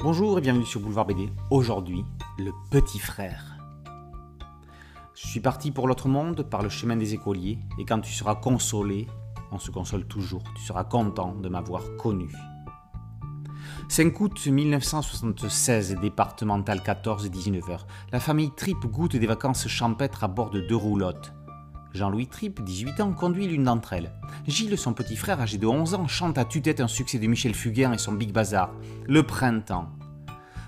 Bonjour et bienvenue sur Boulevard BD. Aujourd'hui, le petit frère. Je suis parti pour l'autre monde par le chemin des écoliers et quand tu seras consolé, on se console toujours, tu seras content de m'avoir connu. 5 août 1976, départemental 14-19h, la famille Tripp goûte des vacances champêtres à bord de deux roulottes. Jean-Louis Tripp, 18 ans, conduit l'une d'entre elles. Gilles, son petit frère, âgé de 11 ans, chante à tue-tête un succès de Michel Fugain et son Big Bazar, Le Printemps.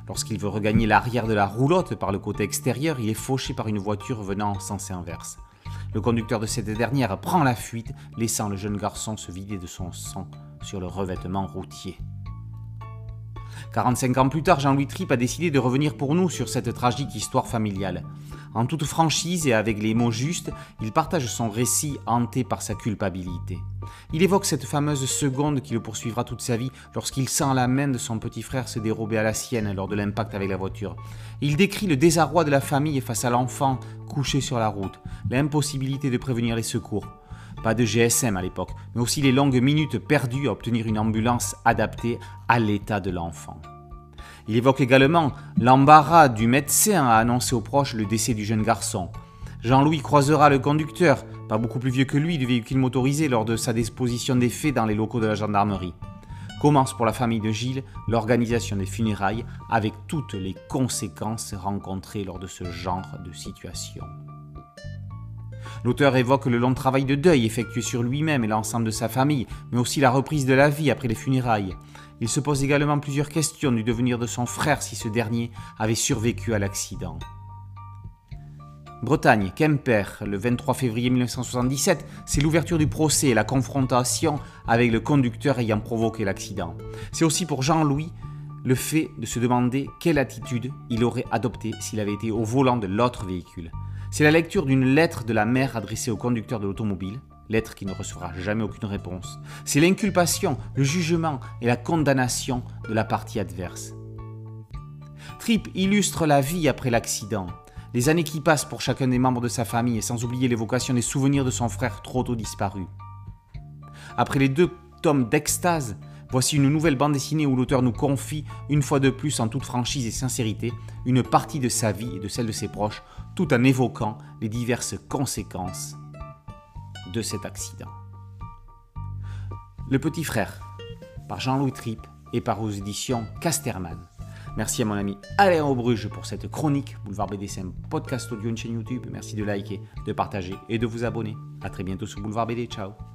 Lorsqu'il veut regagner l'arrière de la roulotte par le côté extérieur, il est fauché par une voiture venant en sens inverse. Le conducteur de cette dernière prend la fuite, laissant le jeune garçon se vider de son sang sur le revêtement routier. 45 ans plus tard, Jean-Louis Tripp a décidé de revenir pour nous sur cette tragique histoire familiale. En toute franchise et avec les mots justes, il partage son récit hanté par sa culpabilité. Il évoque cette fameuse seconde qui le poursuivra toute sa vie lorsqu'il sent la main de son petit frère se dérober à la sienne lors de l'impact avec la voiture. Il décrit le désarroi de la famille face à l'enfant couché sur la route, l'impossibilité de prévenir les secours. Pas de GSM à l'époque, mais aussi les longues minutes perdues à obtenir une ambulance adaptée à l'état de l'enfant. Il évoque également l'embarras du médecin à annoncer aux proches le décès du jeune garçon. Jean-Louis croisera le conducteur, pas beaucoup plus vieux que lui, du véhicule motorisé lors de sa disposition des faits dans les locaux de la gendarmerie. Commence pour la famille de Gilles l'organisation des funérailles avec toutes les conséquences rencontrées lors de ce genre de situation. L'auteur évoque le long travail de deuil effectué sur lui-même et l'ensemble de sa famille, mais aussi la reprise de la vie après les funérailles. Il se pose également plusieurs questions du devenir de son frère si ce dernier avait survécu à l'accident. Bretagne, Quimper, le 23 février 1977, c'est l'ouverture du procès et la confrontation avec le conducteur ayant provoqué l'accident. C'est aussi pour Jean-Louis le fait de se demander quelle attitude il aurait adoptée s'il avait été au volant de l'autre véhicule. C'est la lecture d'une lettre de la mère adressée au conducteur de l'automobile, lettre qui ne recevra jamais aucune réponse. C'est l'inculpation, le jugement et la condamnation de la partie adverse. Tripp illustre la vie après l'accident, les années qui passent pour chacun des membres de sa famille et sans oublier l'évocation des souvenirs de son frère trop tôt disparu. Après les deux tomes d'extase, Voici une nouvelle bande dessinée où l'auteur nous confie, une fois de plus en toute franchise et sincérité, une partie de sa vie et de celle de ses proches, tout en évoquant les diverses conséquences de cet accident. Le petit frère, par Jean-Louis Tripp et par aux éditions Casterman. Merci à mon ami Alain Aubruge pour cette chronique. Boulevard BD, podcast audio, une chaîne YouTube. Merci de liker, de partager et de vous abonner. A très bientôt sur Boulevard BD. Ciao